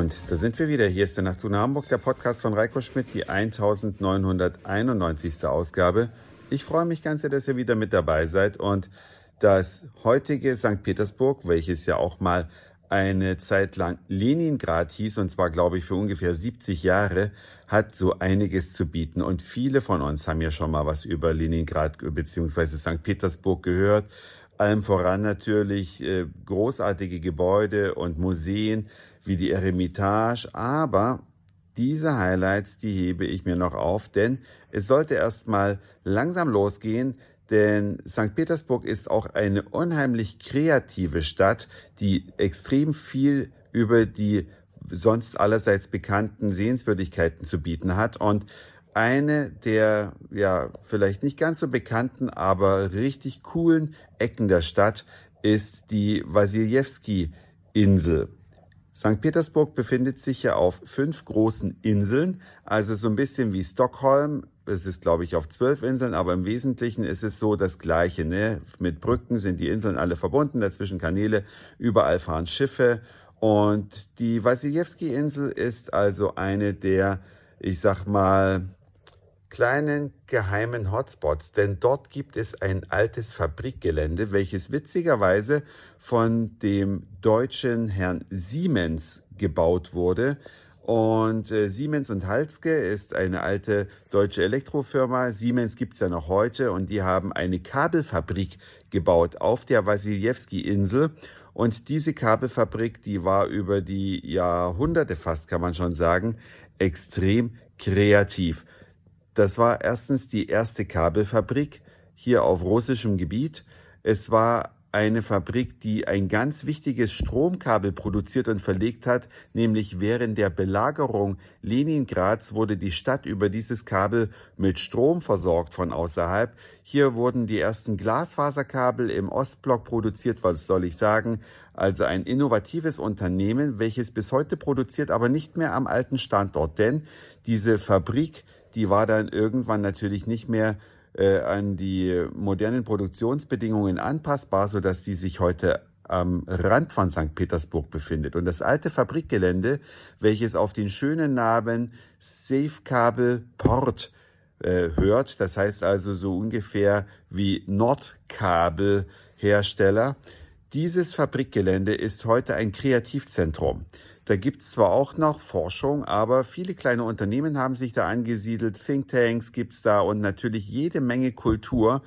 Und da sind wir wieder. Hier ist der Nachtzug nach Hamburg, der Podcast von Reiko Schmidt, die 1991. Ausgabe. Ich freue mich ganz sehr, dass ihr wieder mit dabei seid und das heutige St. Petersburg, welches ja auch mal eine Zeit lang Leningrad hieß, und zwar glaube ich für ungefähr 70 Jahre, hat so einiges zu bieten. Und viele von uns haben ja schon mal was über Leningrad bzw. St. Petersburg gehört. Allem voran natürlich äh, großartige Gebäude und Museen wie die Eremitage, aber diese Highlights, die hebe ich mir noch auf, denn es sollte erstmal langsam losgehen, denn St. Petersburg ist auch eine unheimlich kreative Stadt, die extrem viel über die sonst allerseits bekannten Sehenswürdigkeiten zu bieten hat und eine der ja vielleicht nicht ganz so bekannten, aber richtig coolen Ecken der Stadt ist die Wasiljewski Insel. St. Petersburg befindet sich ja auf fünf großen Inseln, also so ein bisschen wie Stockholm. Es ist, glaube ich, auf zwölf Inseln, aber im Wesentlichen ist es so das Gleiche. Ne? Mit Brücken sind die Inseln alle verbunden, dazwischen Kanäle, überall fahren Schiffe. Und die Wasiljewski-Insel ist also eine der, ich sag mal, kleinen geheimen Hotspots, denn dort gibt es ein altes Fabrikgelände, welches witzigerweise von dem deutschen Herrn Siemens gebaut wurde. Und äh, Siemens und Halske ist eine alte deutsche Elektrofirma. Siemens gibt's ja noch heute und die haben eine Kabelfabrik gebaut auf der Wasiljewski-Insel. Und diese Kabelfabrik, die war über die Jahrhunderte fast, kann man schon sagen, extrem kreativ. Das war erstens die erste Kabelfabrik hier auf russischem Gebiet. Es war eine Fabrik, die ein ganz wichtiges Stromkabel produziert und verlegt hat, nämlich während der Belagerung Leningrads wurde die Stadt über dieses Kabel mit Strom versorgt von außerhalb. Hier wurden die ersten Glasfaserkabel im Ostblock produziert, was soll ich sagen, also ein innovatives Unternehmen, welches bis heute produziert, aber nicht mehr am alten Standort, denn diese Fabrik die war dann irgendwann natürlich nicht mehr äh, an die modernen Produktionsbedingungen anpassbar, so dass die sich heute am Rand von St. Petersburg befindet. Und das alte Fabrikgelände, welches auf den schönen Namen Safecable Port äh, hört, das heißt also so ungefähr wie Nordkabelhersteller, dieses Fabrikgelände ist heute ein Kreativzentrum. Da gibt es zwar auch noch Forschung, aber viele kleine Unternehmen haben sich da angesiedelt, Thinktanks gibt es da und natürlich jede Menge Kultur.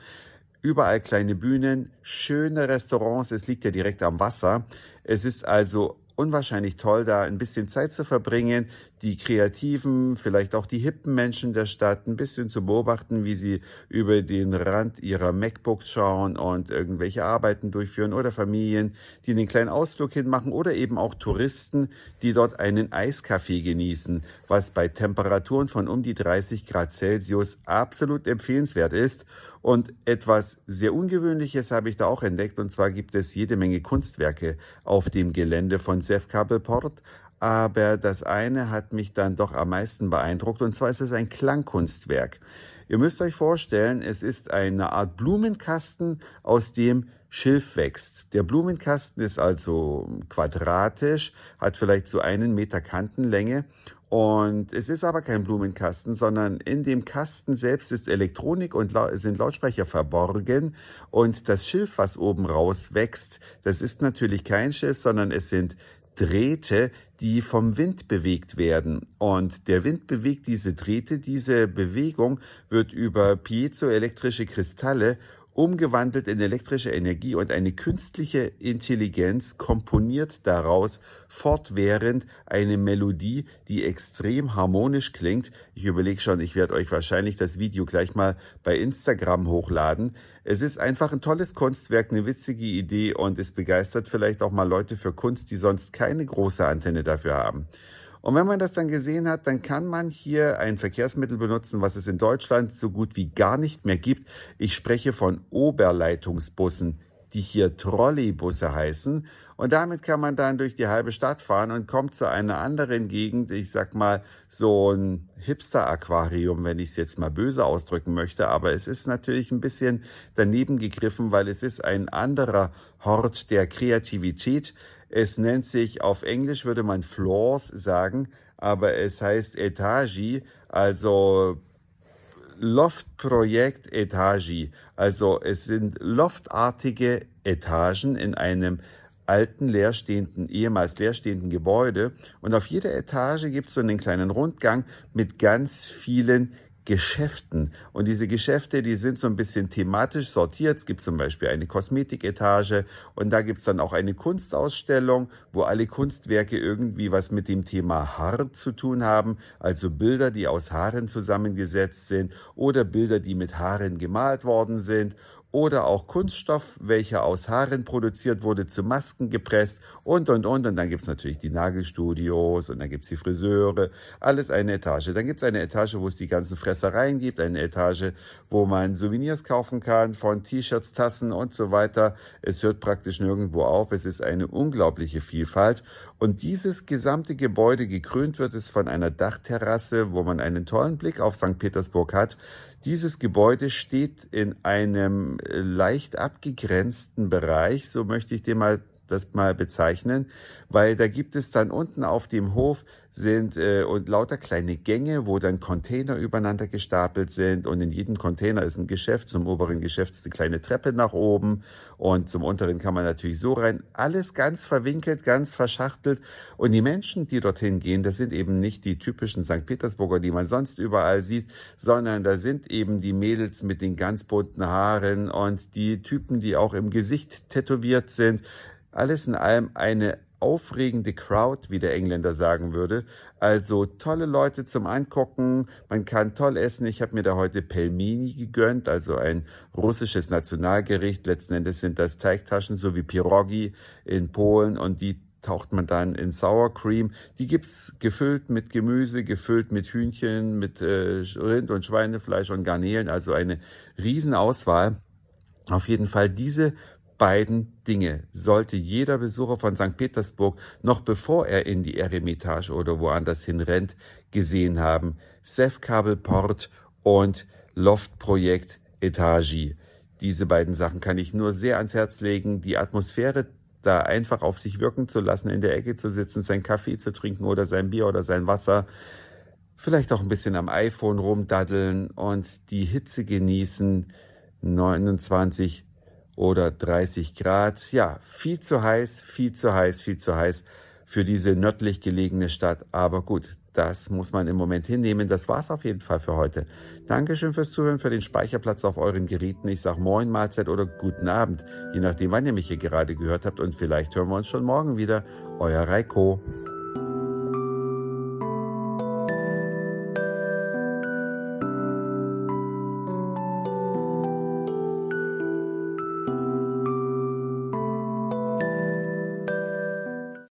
Überall kleine Bühnen, schöne Restaurants, es liegt ja direkt am Wasser. Es ist also unwahrscheinlich toll, da ein bisschen Zeit zu verbringen, die kreativen, vielleicht auch die hippen Menschen der Stadt ein bisschen zu beobachten, wie sie über den Rand ihrer MacBooks schauen und irgendwelche Arbeiten durchführen oder Familien, die einen kleinen Ausflug hinmachen oder eben auch Touristen, die dort einen Eiskaffee genießen, was bei Temperaturen von um die 30 Grad Celsius absolut empfehlenswert ist. Und etwas sehr Ungewöhnliches habe ich da auch entdeckt, und zwar gibt es jede Menge Kunstwerke auf dem Gelände von Sefkabelport, aber das eine hat mich dann doch am meisten beeindruckt und zwar ist es ein Klangkunstwerk. Ihr müsst euch vorstellen, es ist eine Art Blumenkasten, aus dem Schilf wächst. Der Blumenkasten ist also quadratisch, hat vielleicht so einen Meter Kantenlänge und es ist aber kein Blumenkasten, sondern in dem Kasten selbst ist Elektronik und sind Lautsprecher verborgen und das Schilf, was oben raus wächst, das ist natürlich kein Schilf, sondern es sind Drähte, die vom Wind bewegt werden. Und der Wind bewegt diese Drähte. Diese Bewegung wird über piezoelektrische Kristalle umgewandelt in elektrische Energie und eine künstliche Intelligenz komponiert daraus fortwährend eine Melodie, die extrem harmonisch klingt. Ich überlege schon, ich werde euch wahrscheinlich das Video gleich mal bei Instagram hochladen. Es ist einfach ein tolles Kunstwerk, eine witzige Idee und es begeistert vielleicht auch mal Leute für Kunst, die sonst keine große Antenne dafür haben. Und wenn man das dann gesehen hat, dann kann man hier ein Verkehrsmittel benutzen, was es in Deutschland so gut wie gar nicht mehr gibt. Ich spreche von Oberleitungsbussen, die hier Trolleybusse heißen. Und damit kann man dann durch die halbe Stadt fahren und kommt zu einer anderen Gegend, ich sag mal so ein Hipster-Aquarium, wenn ich es jetzt mal böse ausdrücken möchte. Aber es ist natürlich ein bisschen daneben gegriffen, weil es ist ein anderer Hort der Kreativität. Es nennt sich, auf Englisch würde man Floors sagen, aber es heißt Etagi, also Loftprojekt Etagi. Also es sind loftartige Etagen in einem alten leerstehenden, ehemals leerstehenden Gebäude. Und auf jeder Etage gibt es so einen kleinen Rundgang mit ganz vielen Geschäften. Und diese Geschäfte, die sind so ein bisschen thematisch sortiert. Es gibt zum Beispiel eine Kosmetiketage und da gibt's dann auch eine Kunstausstellung, wo alle Kunstwerke irgendwie was mit dem Thema Haar zu tun haben. Also Bilder, die aus Haaren zusammengesetzt sind oder Bilder, die mit Haaren gemalt worden sind oder auch Kunststoff, welcher aus Haaren produziert wurde, zu Masken gepresst und, und, und. Und dann gibt's natürlich die Nagelstudios und dann gibt's die Friseure, alles eine Etage. Dann gibt's eine Etage, wo es die ganzen Fressereien gibt, eine Etage, wo man Souvenirs kaufen kann von T-Shirts, Tassen und so weiter. Es hört praktisch nirgendwo auf. Es ist eine unglaubliche Vielfalt. Und dieses gesamte Gebäude gekrönt wird es von einer Dachterrasse, wo man einen tollen Blick auf St. Petersburg hat. Dieses Gebäude steht in einem äh, leicht abgegrenzten Bereich, so möchte ich den mal das mal bezeichnen, weil da gibt es dann unten auf dem Hof sind äh, und lauter kleine Gänge, wo dann Container übereinander gestapelt sind und in jedem Container ist ein Geschäft. Zum oberen Geschäft ist eine kleine Treppe nach oben und zum unteren kann man natürlich so rein. Alles ganz verwinkelt, ganz verschachtelt und die Menschen, die dorthin gehen, das sind eben nicht die typischen St. Petersburger, die man sonst überall sieht, sondern da sind eben die Mädels mit den ganz bunten Haaren und die Typen, die auch im Gesicht tätowiert sind. Alles in allem eine aufregende Crowd, wie der Engländer sagen würde. Also tolle Leute zum Angucken. Man kann toll essen. Ich habe mir da heute Pelmeni gegönnt, also ein russisches Nationalgericht. Letzten Endes sind das Teigtaschen, so wie Pirogi in Polen und die taucht man dann in Sour Cream. Die gibt's gefüllt mit Gemüse, gefüllt mit Hühnchen, mit äh, Rind- und Schweinefleisch und Garnelen, also eine Riesenauswahl. Auf jeden Fall diese beiden Dinge sollte jeder Besucher von St. Petersburg noch bevor er in die Eremitage oder woanders hin rennt, gesehen haben. Port und Loftprojekt Etagi. Diese beiden Sachen kann ich nur sehr ans Herz legen. Die Atmosphäre da einfach auf sich wirken zu lassen, in der Ecke zu sitzen, sein Kaffee zu trinken oder sein Bier oder sein Wasser, vielleicht auch ein bisschen am iPhone rumdaddeln und die Hitze genießen. 29 oder 30 Grad. Ja, viel zu heiß, viel zu heiß, viel zu heiß für diese nördlich gelegene Stadt. Aber gut, das muss man im Moment hinnehmen. Das war's auf jeden Fall für heute. Dankeschön fürs Zuhören, für den Speicherplatz auf euren Geräten. Ich sag Moin, Mahlzeit oder Guten Abend, je nachdem, wann ihr mich hier gerade gehört habt. Und vielleicht hören wir uns schon morgen wieder. Euer Reiko.